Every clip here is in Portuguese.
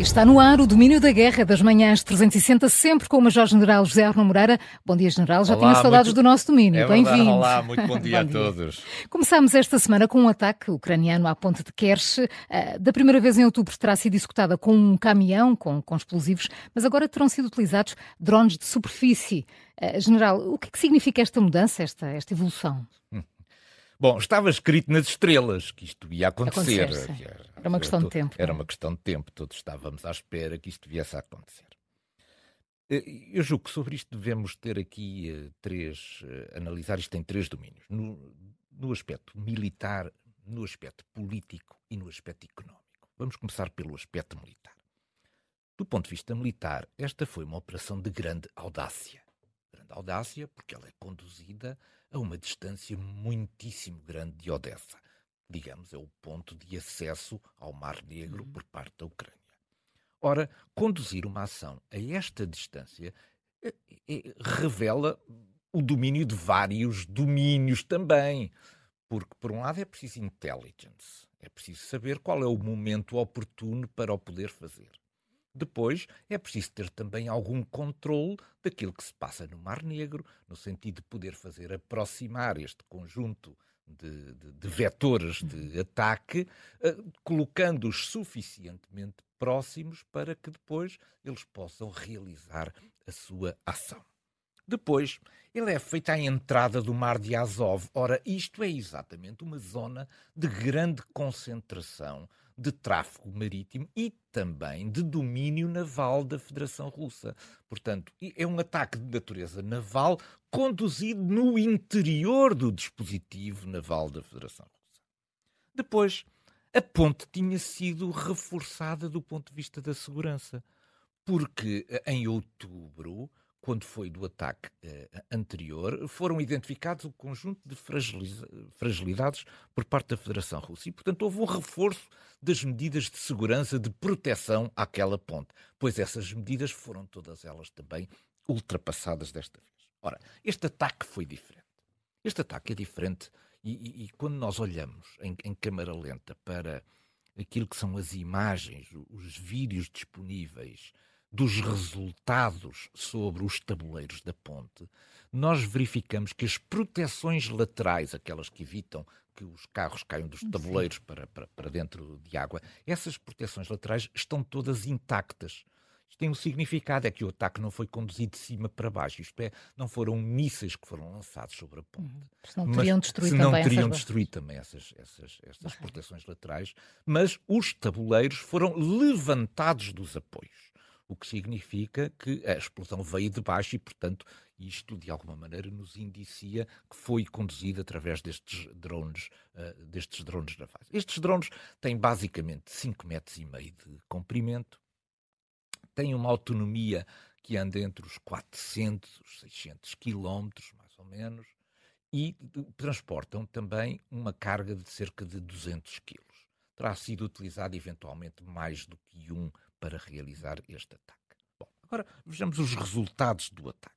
Está no ar o domínio da guerra das manhãs 360, sempre com o Major-General José Arno Moreira. Bom dia, General. Já Olá, tinha saudades muito... do nosso domínio. É Bem-vindo. Olá, muito bom dia bom a todos. Começámos esta semana com um ataque ucraniano à ponte de Kerch. Ah, da primeira vez em outubro terá sido executada com um caminhão com, com explosivos, mas agora terão sido utilizados drones de superfície. Ah, General, o que, é que significa esta mudança, esta, esta evolução? Bom, estava escrito nas estrelas que isto ia acontecer. acontecer era, era, uma questão de tempo. Era uma questão de tempo, todos estávamos à espera que isto viesse a acontecer. Eh, eu julgo que sobre isto devemos ter aqui uh, três, uh, analisar isto em três domínios. No, no aspecto militar, no aspecto político e no aspecto económico. Vamos começar pelo aspecto militar. Do ponto de vista militar, esta foi uma operação de grande audácia. Grande audácia porque ela é conduzida a uma distância muitíssimo grande de Odessa. Digamos, é o ponto de acesso ao Mar Negro por parte da Ucrânia. Ora, conduzir uma ação a esta distância é, é, revela o domínio de vários domínios também. Porque, por um lado, é preciso intelligence, é preciso saber qual é o momento oportuno para o poder fazer. Depois, é preciso ter também algum controle daquilo que se passa no Mar Negro, no sentido de poder fazer aproximar este conjunto de, de, de vetores de uhum. ataque, uh, colocando-os suficientemente próximos para que depois eles possam realizar a sua ação. Depois, ele é feito à entrada do Mar de Azov. Ora, isto é exatamente uma zona de grande concentração de tráfego marítimo e também de domínio naval da Federação Russa. Portanto, é um ataque de natureza naval conduzido no interior do dispositivo naval da Federação Russa. Depois, a ponte tinha sido reforçada do ponto de vista da segurança, porque eh, em outubro quando foi do ataque eh, anterior, foram identificados um conjunto de fragilidades por parte da Federação Russa. E, portanto, houve um reforço das medidas de segurança, de proteção àquela ponte, pois essas medidas foram todas elas também ultrapassadas desta vez. Ora, este ataque foi diferente. Este ataque é diferente e, e, e quando nós olhamos em, em câmara lenta para aquilo que são as imagens, os vídeos disponíveis, dos resultados sobre os tabuleiros da ponte, nós verificamos que as proteções laterais, aquelas que evitam que os carros caiam dos tabuleiros para, para, para dentro de água, essas proteções laterais estão todas intactas. Isto tem um significado, é que o ataque não foi conduzido de cima para baixo, isto é, não foram mísseis que foram lançados sobre a ponte. Uhum. Senão teriam destruído senão também, teriam essas... destruído também essas, essas, essas proteções laterais, mas os tabuleiros foram levantados dos apoios o que significa que a explosão veio de baixo e, portanto, isto de alguma maneira nos indicia que foi conduzido através destes drones, uh, destes drones navais. Estes drones têm basicamente 5 metros e meio de comprimento, têm uma autonomia que anda entre os 400 e os 600 quilómetros, mais ou menos, e transportam também uma carga de cerca de 200 quilos. Terá sido utilizado eventualmente mais do que um para realizar este ataque. Bom, agora vejamos os resultados do ataque.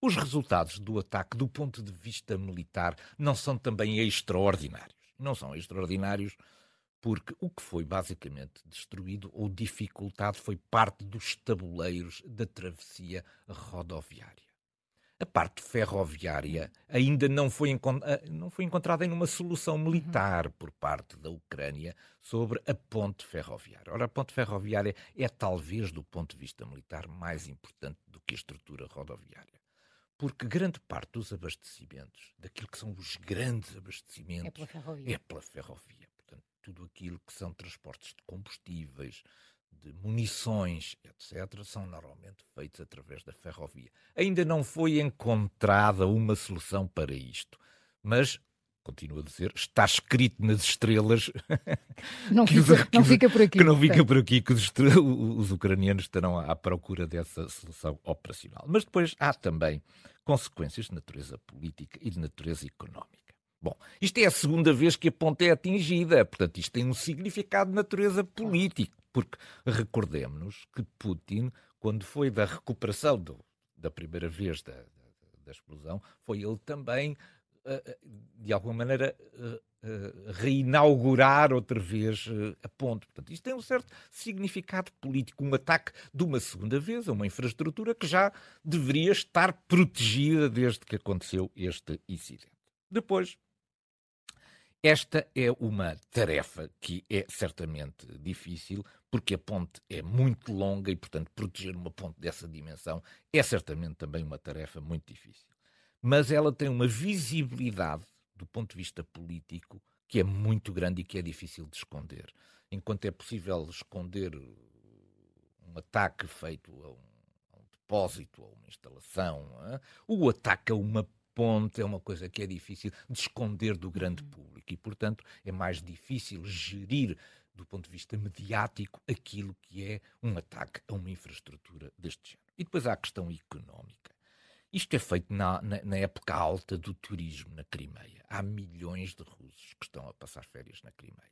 Os resultados do ataque, do ponto de vista militar, não são também extraordinários. Não são extraordinários porque o que foi basicamente destruído ou dificultado foi parte dos tabuleiros da travessia rodoviária a parte ferroviária ainda não foi, ah, não foi encontrada em uma solução militar por parte da Ucrânia sobre a ponte ferroviária. Ora, a ponte ferroviária é talvez, do ponto de vista militar, mais importante do que a estrutura rodoviária. Porque grande parte dos abastecimentos, daquilo que são os grandes abastecimentos, é pela ferrovia. É pela ferrovia. Portanto, tudo aquilo que são transportes de combustíveis, de munições, etc., são normalmente feitos através da ferrovia. Ainda não foi encontrada uma solução para isto, mas continuo a dizer, está escrito nas estrelas não, que fica, os, não fica por aqui. Que não fica por aqui, que os, os, ucranianos estarão à procura dessa solução operacional. Mas depois há também consequências de natureza política e de natureza económica. Bom, isto é a segunda vez que a ponte é atingida, portanto, isto tem um significado de natureza política, porque recordemos-nos que Putin, quando foi da recuperação do, da primeira vez da, da, da, explosão, foi ele também de alguma maneira, reinaugurar outra vez a ponte. Portanto, isto tem um certo significado político, um ataque de uma segunda vez a uma infraestrutura que já deveria estar protegida desde que aconteceu este incidente. Depois, esta é uma tarefa que é certamente difícil, porque a ponte é muito longa e, portanto, proteger uma ponte dessa dimensão é certamente também uma tarefa muito difícil. Mas ela tem uma visibilidade, do ponto de vista político, que é muito grande e que é difícil de esconder. Enquanto é possível esconder um ataque feito a um, a um depósito, a uma instalação, o ataque a uma ponte é uma coisa que é difícil de esconder do grande uhum. público e, portanto, é mais difícil gerir do ponto de vista mediático aquilo que é um ataque a uma infraestrutura deste género. E depois há a questão económica. Isto é feito na, na, na, época alta do turismo na Crimeia. Há milhões de russos que estão a passar férias na Crimeia.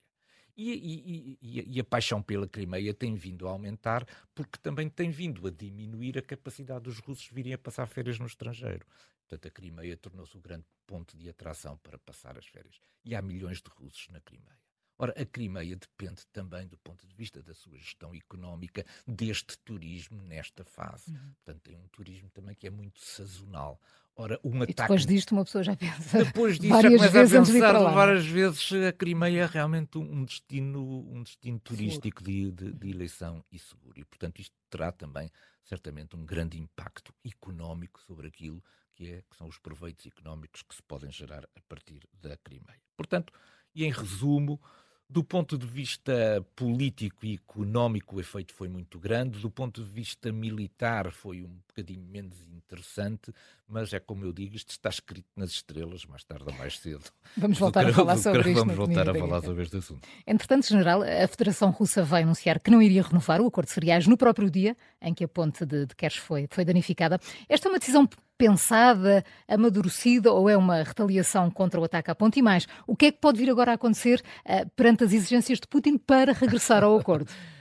E, e, e, e, a paixão pela Crimeia tem vindo a aumentar porque também tem vindo a diminuir a capacidade dos russos virem a passar férias no estrangeiro. Portanto, a Crimeia tornou-se o grande ponto de atração para passar as férias. E há milhões de russos na Crimeia. Ora, a Crimeia depende também, do ponto de vista da sua gestão económica, deste turismo nesta fase. Uhum. Portanto, tem um turismo também que é muito sazonal. Ora, um ataque... E depois disto uma pessoa já pensa Depois disto várias já vezes a pensar várias vezes a Crimeia é realmente um destino, um destino turístico de, de, de, eleição e seguro. E, portanto, isto terá também, certamente, um grande impacto económico sobre aquilo que, é, que são os proveitos económicos que se podem gerar a partir da Crimeia. Portanto, e em resumo, do ponto de vista político e económico, o efeito foi muito grande. Do ponto de vista militar, foi um bocadinho menos interessante. Mas é como eu digo, isto está escrito nas estrelas, mais tarde ou mais cedo. Vamos voltar a falar sobre isto. Vamos voltar a falar sobre este assunto. Entretanto, General, a Federação Russa vai anunciar que não iria renovar o acordo de cereais no próprio dia em que a ponte de, de Kerch foi, foi danificada. Esta é uma decisão pensada, amadurecida ou é uma retaliação contra o ataque à ponte? E mais, o que é que pode vir agora a acontecer uh, perante as exigências de Putin para regressar ao acordo?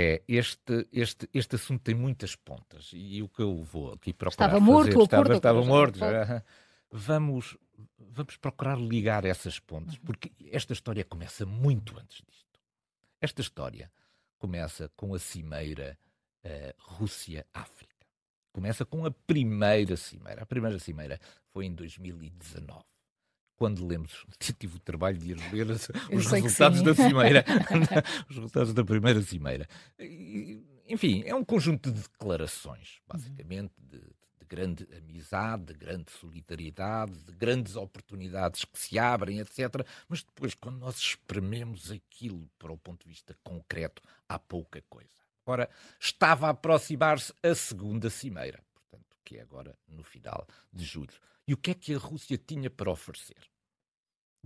É, este, este, este assunto tem muitas pontas e o que eu vou aqui procurar Estava morto fazer, o acordo. Estava, estava morto. Já. Vamos, vamos procurar ligar essas pontas, uhum. porque esta história começa muito antes disto. Esta história começa com a cimeira uh, Rússia-África. Começa com a primeira cimeira. A primeira cimeira foi em 2019 quando lemos, tive o trabalho de ir ler os resultados da cimeira, os resultados da primeira cimeira. Enfim, é um conjunto de declarações, basicamente, de, de, grande amizade, de grande solidariedade, de grandes oportunidades que se abrem, etc. Mas depois, quando nós esprememos aquilo para o ponto de vista concreto, há pouca coisa. Ora, estava a aproximar-se a segunda cimeira, portanto, que é agora no final de julho. E o que é que a Rússia tinha para oferecer?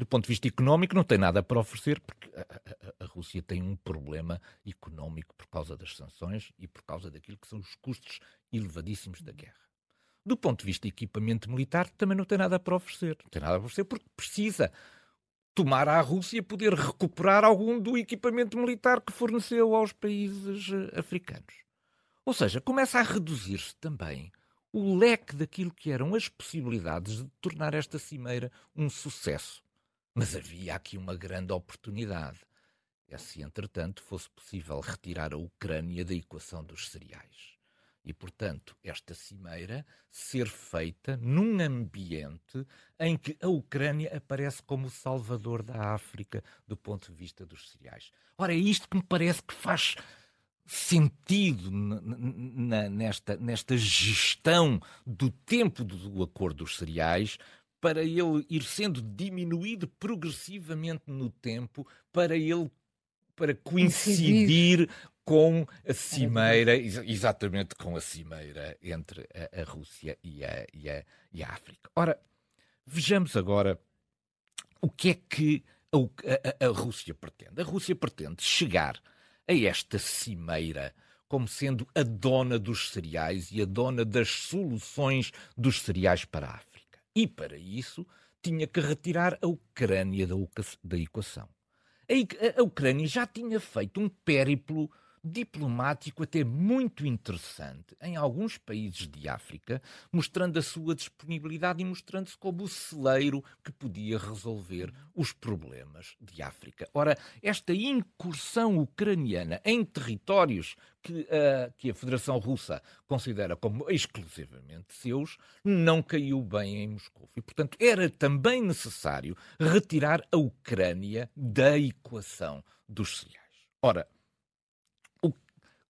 Do ponto de vista económico, não tem nada para oferecer, porque a, a, a, Rússia tem um problema económico por causa das sanções e por causa daquilo que são os custos elevadíssimos da guerra. Do ponto de vista de equipamento militar, também não tem nada para oferecer. Não tem nada para oferecer porque precisa tomar à Rússia poder recuperar algum do equipamento militar que forneceu aos países eh, africanos. Ou seja, começa a reduzir-se também o leque daquilo que eram as possibilidades de tornar esta cimeira um sucesso. Mas havia aqui uma grande oportunidade. É se, entretanto, fosse possível retirar a Ucrânia da equação dos cereais e, portanto, esta cimeira ser feita num ambiente em que a Ucrânia aparece como o salvador da África do ponto de vista dos cereais. Ora, é isto que me parece que faz sentido nesta, nesta gestão do tempo do acordo dos cereais para ele ir sendo diminuído progressivamente no tempo para ele para coincidir com a cimeira, exatamente com a cimeira entre a, a Rússia e a, e, a, e a, África. Ora, vejamos agora o que é que a, a Rússia pretende. A Rússia pretende chegar a esta cimeira como sendo a dona dos cereais e a dona das soluções dos cereais para a África. E para isso tinha que retirar a Ucrânia da, equação. A, a Ucrânia já tinha feito um périplo diplomático até muito interessante em alguns países de África, mostrando a sua disponibilidade e mostrando-se como o celeiro que podia resolver os problemas de África. Ora, esta incursão ucraniana em territórios que, uh, que a Federação Russa considera como exclusivamente seus, não caiu bem em Moscou. E, portanto, era também necessário retirar a Ucrânia da equação dos cereais. Ora,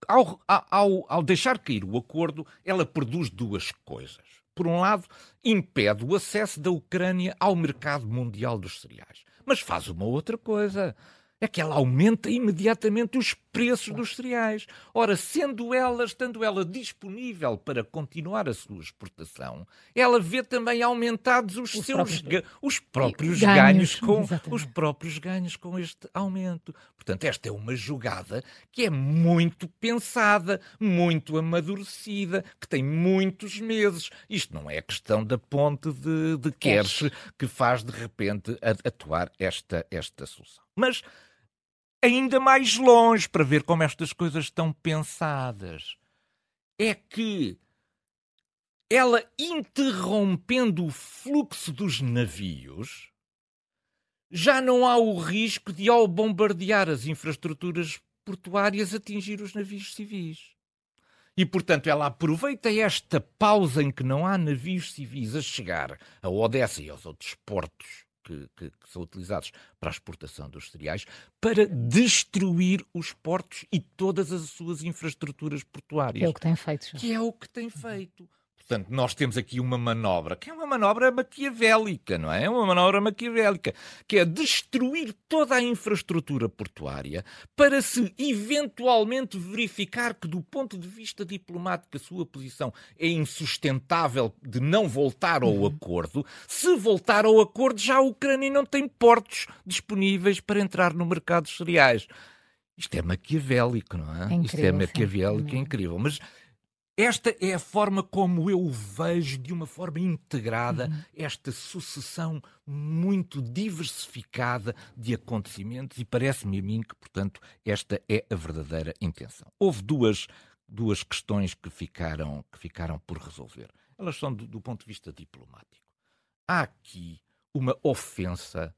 ao, ao, ao deixar cair o acordo, ela produz duas coisas. Por um lado, impede o acesso da Ucrânia ao mercado mundial dos cereais. Mas faz uma outra coisa é que ela aumenta imediatamente os preços dos cereais. Ora, sendo ela, estando ela disponível para continuar a sua exportação, ela vê também aumentados os, os seus próprios, os próprios ganhos, ganhos com os próprios ganhos com este aumento. Portanto, esta é uma jogada que é muito pensada, muito amadurecida, que tem muitos meses. Isto não é questão da ponte de, de Kersh que faz de repente atuar esta, esta solução. Mas ainda mais longe para ver como estas coisas estão pensadas. É que ela interrompendo o fluxo dos navios, já não há o risco de, ao bombardear as infraestruturas portuárias, atingir os navios civis. E, portanto, ela aproveita esta pausa em que não há navios civis a chegar a Odessa e aos outros portos que, que, que, são utilizados para a exportação dos cereais para destruir os portos e todas as suas infraestruturas portuárias. Que é o que tem feito. Que é o que tem feito. Portanto, nós temos aqui uma manobra, que é uma manobra maquiavélica, não é? É uma manobra maquiavélica, que é destruir toda a infraestrutura portuária para se eventualmente verificar que, do ponto de vista diplomático, a sua posição é insustentável de não voltar ao uhum. acordo. Se voltar ao acordo, já a Ucrânia não tem portos disponíveis para entrar no mercado de cereais. Isto é maquiavélico, não é? é incrível, Isto é maquiavélico, é incrível. Mas esta é a forma como eu vejo de uma forma integrada uhum. esta sucessão muito diversificada de acontecimentos e parece-me a mim que, portanto, esta é a verdadeira intenção. Houve duas, duas questões que ficaram, que ficaram por resolver. Elas são do, do ponto de vista diplomático. Há aqui uma ofensa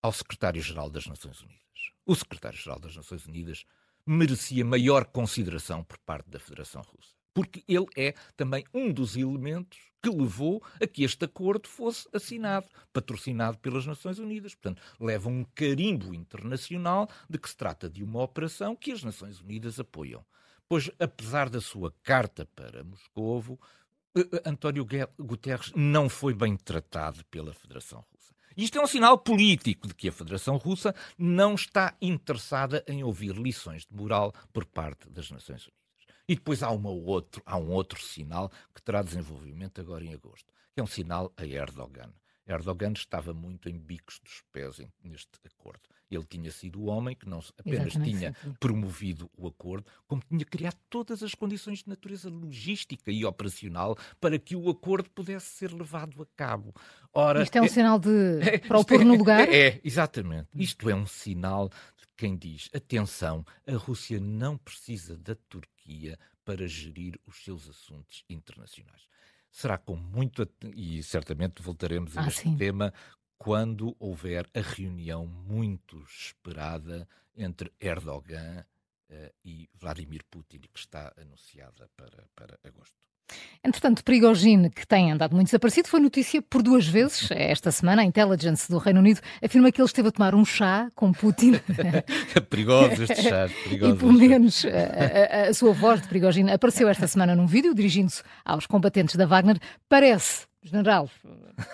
ao secretário-geral das Nações Unidas. O secretário-geral das Nações Unidas merecia maior consideração por parte da Federação Russa porque ele é também um dos elementos que levou a que este acordo fosse assinado, patrocinado pelas Nações Unidas. Portanto, leva um carimbo internacional de que se trata de uma operação que as Nações Unidas apoiam. Pois, apesar da sua carta para Moscovo, eh, eh, António Guterres não foi bem tratado pela Federação Russa. Isto é um sinal político de que a Federação Russa não está interessada em ouvir lições de moral por parte das Nações Unidas. E depois há, uma outro, há um outro sinal que terá desenvolvimento agora em agosto, que é um sinal a Erdogan. Erdogan estava muito em bicos dos pés neste acordo. Ele tinha sido o homem que não apenas Exatamente, tinha sim. promovido o acordo, como tinha criado todas as condições de natureza logística e operacional para que o acordo pudesse ser levado a cabo. Ora, isto é um é, sinal de é, para o pôr no lugar? É, é, exatamente. Isto é um sinal de quem diz: atenção, a Rússia não precisa da Turquia para gerir os seus assuntos internacionais será com muito. E certamente voltaremos a ah, este sim. tema quando houver a reunião muito esperada entre Erdogan uh, e Vladimir Putin, que está anunciada para, para agosto. Entretanto, Prigogine, que tem andado muito desaparecido, foi notícia por duas vezes esta semana. A Intelligence do Reino Unido afirma que ele esteve a tomar um chá com Putin. perigoso este chá. Perigoso e pelo menos a, a, a, sua voz de Prigogine apareceu esta semana num vídeo dirigindo-se aos combatentes da Wagner. Parece general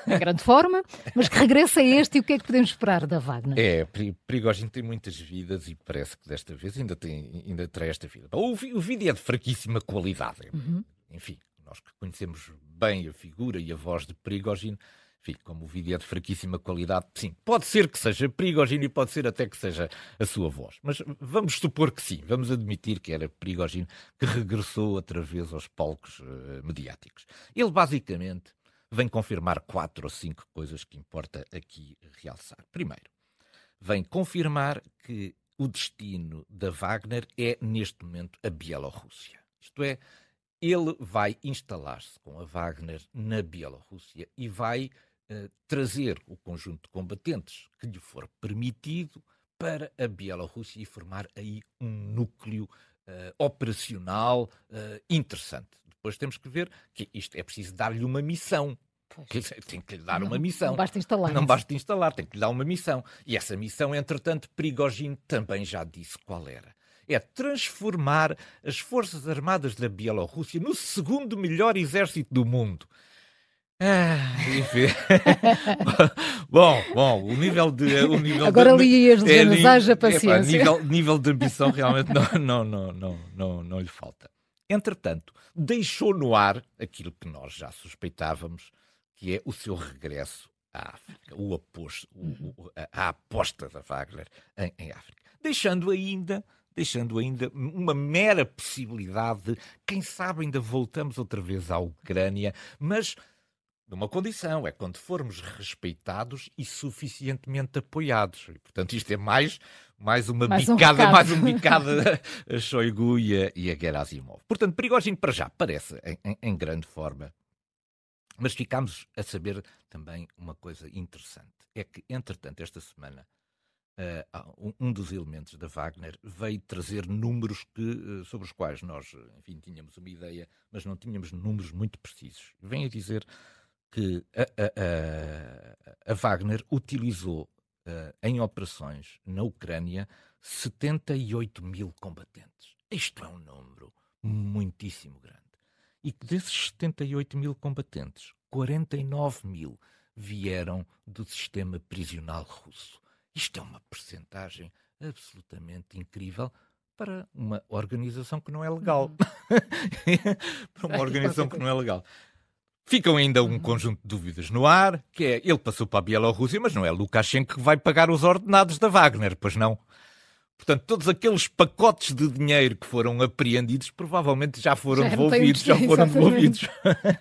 em grande forma, mas que regressa a este e o que é que podemos esperar da Wagner? É, Prigogine tem muitas vidas e parece que desta vez ainda, tem, ainda terá esta vida. O, o vídeo é de fraquíssima qualidade. Uhum enfim, nós que conhecemos bem a figura e a voz de Prigogine, enfim, como o vídeo é de fraquíssima qualidade, sim, pode ser que seja Prigogine e pode ser até que seja a sua voz. Mas vamos supor que sim, vamos admitir que era Prigogine que regressou outra vez aos palcos uh, mediáticos. Ele basicamente vem confirmar quatro ou cinco coisas que importa aqui realçar. Primeiro, vem confirmar que o destino da Wagner é, neste momento, a Bielorrússia. Isto é, ele vai instalar-se com a Wagner na Bielorrússia e vai uh, trazer o conjunto de combatentes que lhe for permitido para a Bielorrússia e formar aí um núcleo uh, operacional uh, interessante. Depois temos que ver que isto é preciso dar-lhe uma missão. Tem que lhe dar não, uma missão. Não basta instalar. Não basta instalar, tem que lhe dar uma missão. E essa missão, entretanto, Prigogine também já disse qual era. É transformar as Forças Armadas da Bielorrússia no segundo melhor exército do mundo. Ah, enfim. bom, bom, o nível de. O nível Agora de, li as é, haja paciência. É, nível, nível de ambição realmente não, não, não, não, não, não lhe falta. Entretanto, deixou no ar aquilo que nós já suspeitávamos, que é o seu regresso à África, o aposto, o, a, a, aposta da Wagner em, em África. Deixando ainda deixando ainda uma mera possibilidade de, quem sabe, ainda voltamos outra vez à Ucrânia, mas numa condição, é quando formos respeitados e suficientemente apoiados. E, portanto, isto é mais, mais uma mais bicada, um mais uma bicada a Shoigu e a, e a Gerasimov. Portanto, Prigogine para já parece em, em, em grande forma. Mas ficámos a saber também uma coisa interessante. É que, entretanto, esta semana, Uh, um dos elementos da Wagner veio trazer números que, uh, sobre os quais nós, enfim, tínhamos uma ideia, mas não tínhamos números muito precisos. Vem a dizer que a, a, a, a Wagner utilizou uh, em operações na Ucrânia 78 mil combatentes. Isto é um número muitíssimo grande. E que desses 78 mil combatentes, 49 mil vieram do sistema prisional russo. Isto é uma percentagem absolutamente incrível para uma organização que não é legal. Uhum. para uma organização que não é legal. Ficam ainda um uhum. conjunto de dúvidas no ar, que é, ele passou para a Bielorrússia, mas não é Lukashenko que vai pagar os ordenados da Wagner, pois não? Portanto, todos aqueles pacotes de dinheiro que foram apreendidos provavelmente já foram já devolvidos, já foram devolvidos.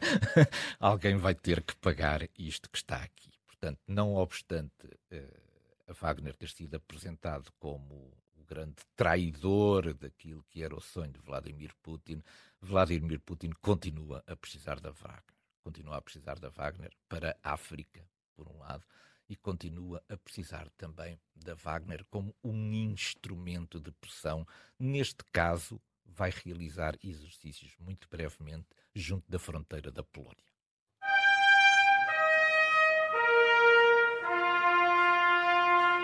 Alguém vai ter que pagar isto que está aqui. Portanto, não obstante uh, Wagner ter sido apresentado como o grande traidor daquilo que era o sonho de Vladimir Putin, Vladimir Putin continua a precisar da Wagner continua a precisar da Wagner para a África, por um lado, e continua a precisar também da Wagner como um instrumento de pressão. Neste caso, vai realizar exercícios muito brevemente junto da fronteira da Polónia.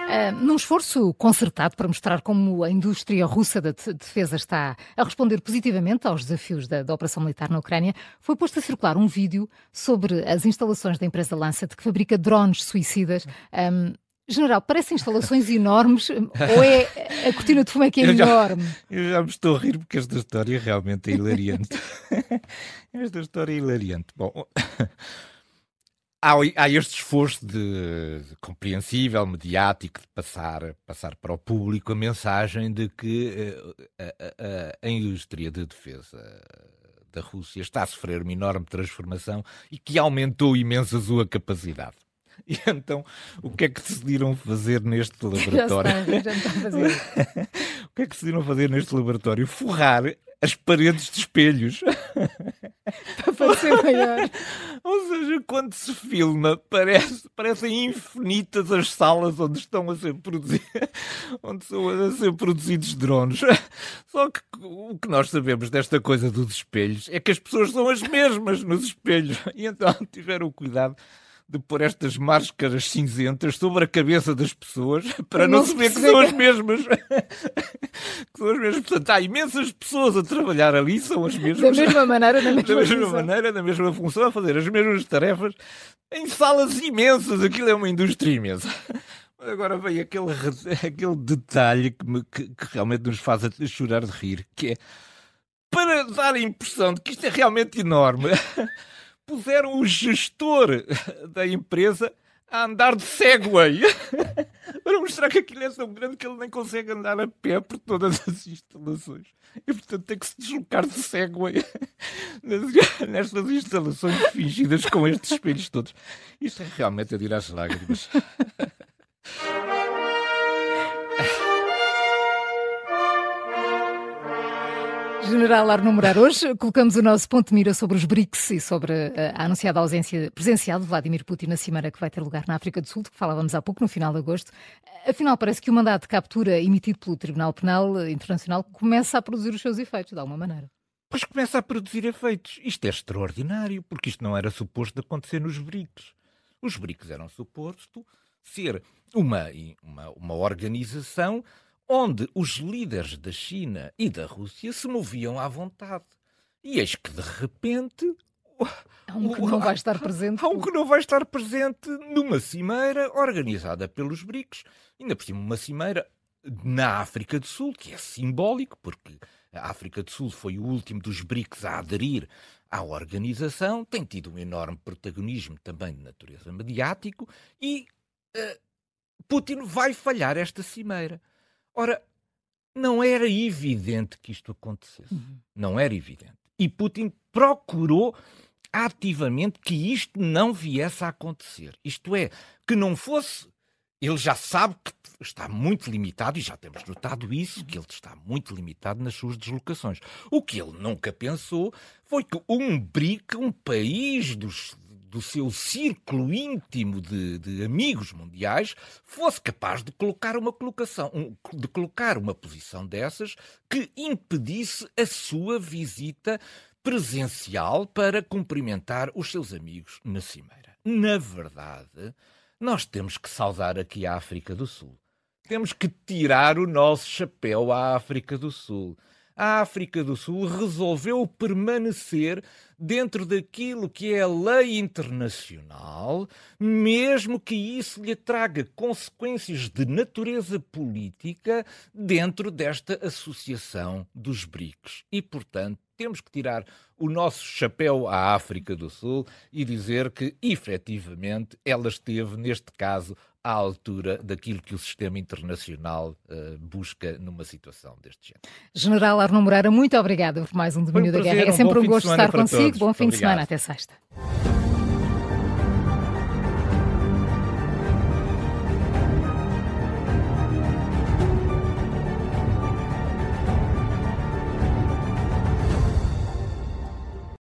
Uh, num esforço concertado para mostrar como a indústria russa da defesa está a responder positivamente aos desafios da, da, operação militar na Ucrânia, foi posto a circular um vídeo sobre as instalações da empresa Lancet, que fabrica drones suicidas. Um, General, parecem instalações enormes ou é a cortina de fumo é que é eu enorme? Já, eu já me estou a rir porque esta história realmente é hilariante. esta história é hilariante. Bom, há, há este esforço de, de, compreensível, mediático, de passar, passar para o público a mensagem de que uh, a, a, a, indústria de defesa da Rússia está a sofrer uma enorme transformação e que aumentou imenso a sua capacidade. E então, o que é que decidiram fazer neste laboratório? Já está, já está a fazer. o que é que decidiram fazer neste laboratório? Forrar as paredes de espelhos. Para parecer maior. Ou seja, quando se filma, parece, parecem infinitas as salas onde estão a ser produzidos, onde são a ser produzidos drones. Só que o que nós sabemos desta coisa dos espelhos é que as pessoas são as mesmas nos espelhos. E então tiveram cuidado de pôr estas máscaras cinzentas sobre a cabeça das pessoas para não, não se ver que são as mesmas. que são as mesmas. Portanto, há imensas pessoas a trabalhar ali, são as mesmas. Da mesma maneira, da mesma, da mesma função. maneira, da mesma função, a fazer as mesmas tarefas em salas imensas. Aquilo é uma indústria imensa. Agora vem aquele, aquele detalhe que, me, que, que realmente nos faz chorar de rir, que é para dar a impressão de que isto é realmente enorme puseram o gestor da empresa a andar de Segway para mostrar que aquilo é tão grande que ele nem consegue andar a pé por todas as instalações. E portanto tem que se deslocar de Segway nestas instalações fingidas com estes espelhos todos. Isto é realmente a tirar as lágrimas. General Arno Morar, hoje colocamos o nosso ponto de mira sobre os BRICS e sobre eh, a anunciada ausência presencial de Vladimir Putin na cimeira que vai ter lugar na África do Sul, de que falávamos há pouco, no final de agosto. Afinal, parece que o mandato de captura emitido pelo Tribunal Penal Internacional começa a produzir os seus efeitos, de alguma maneira. Pois começa a produzir efeitos. Isto é extraordinário, porque isto não era suposto acontecer nos BRICS. Os BRICS eram suposto ser uma, uma, uma organização onde os líderes da China e da Rússia se moviam à vontade. E eis que, de repente, Há um que não vai estar presente. Há um que não vai estar presente numa cimeira organizada pelos BRICS. Ainda por cima, uma cimeira na África do Sul, que é simbólico, porque a África do Sul foi o último dos BRICS a aderir à organização, tem tido um enorme protagonismo também de natureza mediático e uh, Putin vai falhar esta cimeira. Ora, não era evidente que isto acontecesse. Uhum. Não era evidente. E Putin procurou ativamente que isto não viesse a acontecer. Isto é, que não fosse. Ele já sabe que está muito limitado, e já temos notado isso, que ele está muito limitado nas suas deslocações. O que ele nunca pensou foi que um BRIC, um país dos do seu círculo íntimo de, de, amigos mundiais fosse capaz de colocar uma colocação, de colocar uma posição dessas que impedisse a sua visita presencial para cumprimentar os seus amigos na Cimeira. Na verdade, nós temos que saudar aqui a África do Sul. Temos que tirar o nosso chapéu à África do Sul a África do Sul resolveu permanecer dentro daquilo que é a lei internacional, mesmo que isso lhe traga consequências de natureza política dentro desta associação dos BRICS. E, portanto, temos que tirar o nosso chapéu à África do Sul e dizer que, efetivamente, ela esteve, neste caso, à altura daquilo que o sistema internacional uh, busca numa situação deste género. General Arno Moreira, muito obrigada por mais um Domínio um da Guerra. É sempre um, um gosto estar consigo. Bom fim de semana. Até sexta.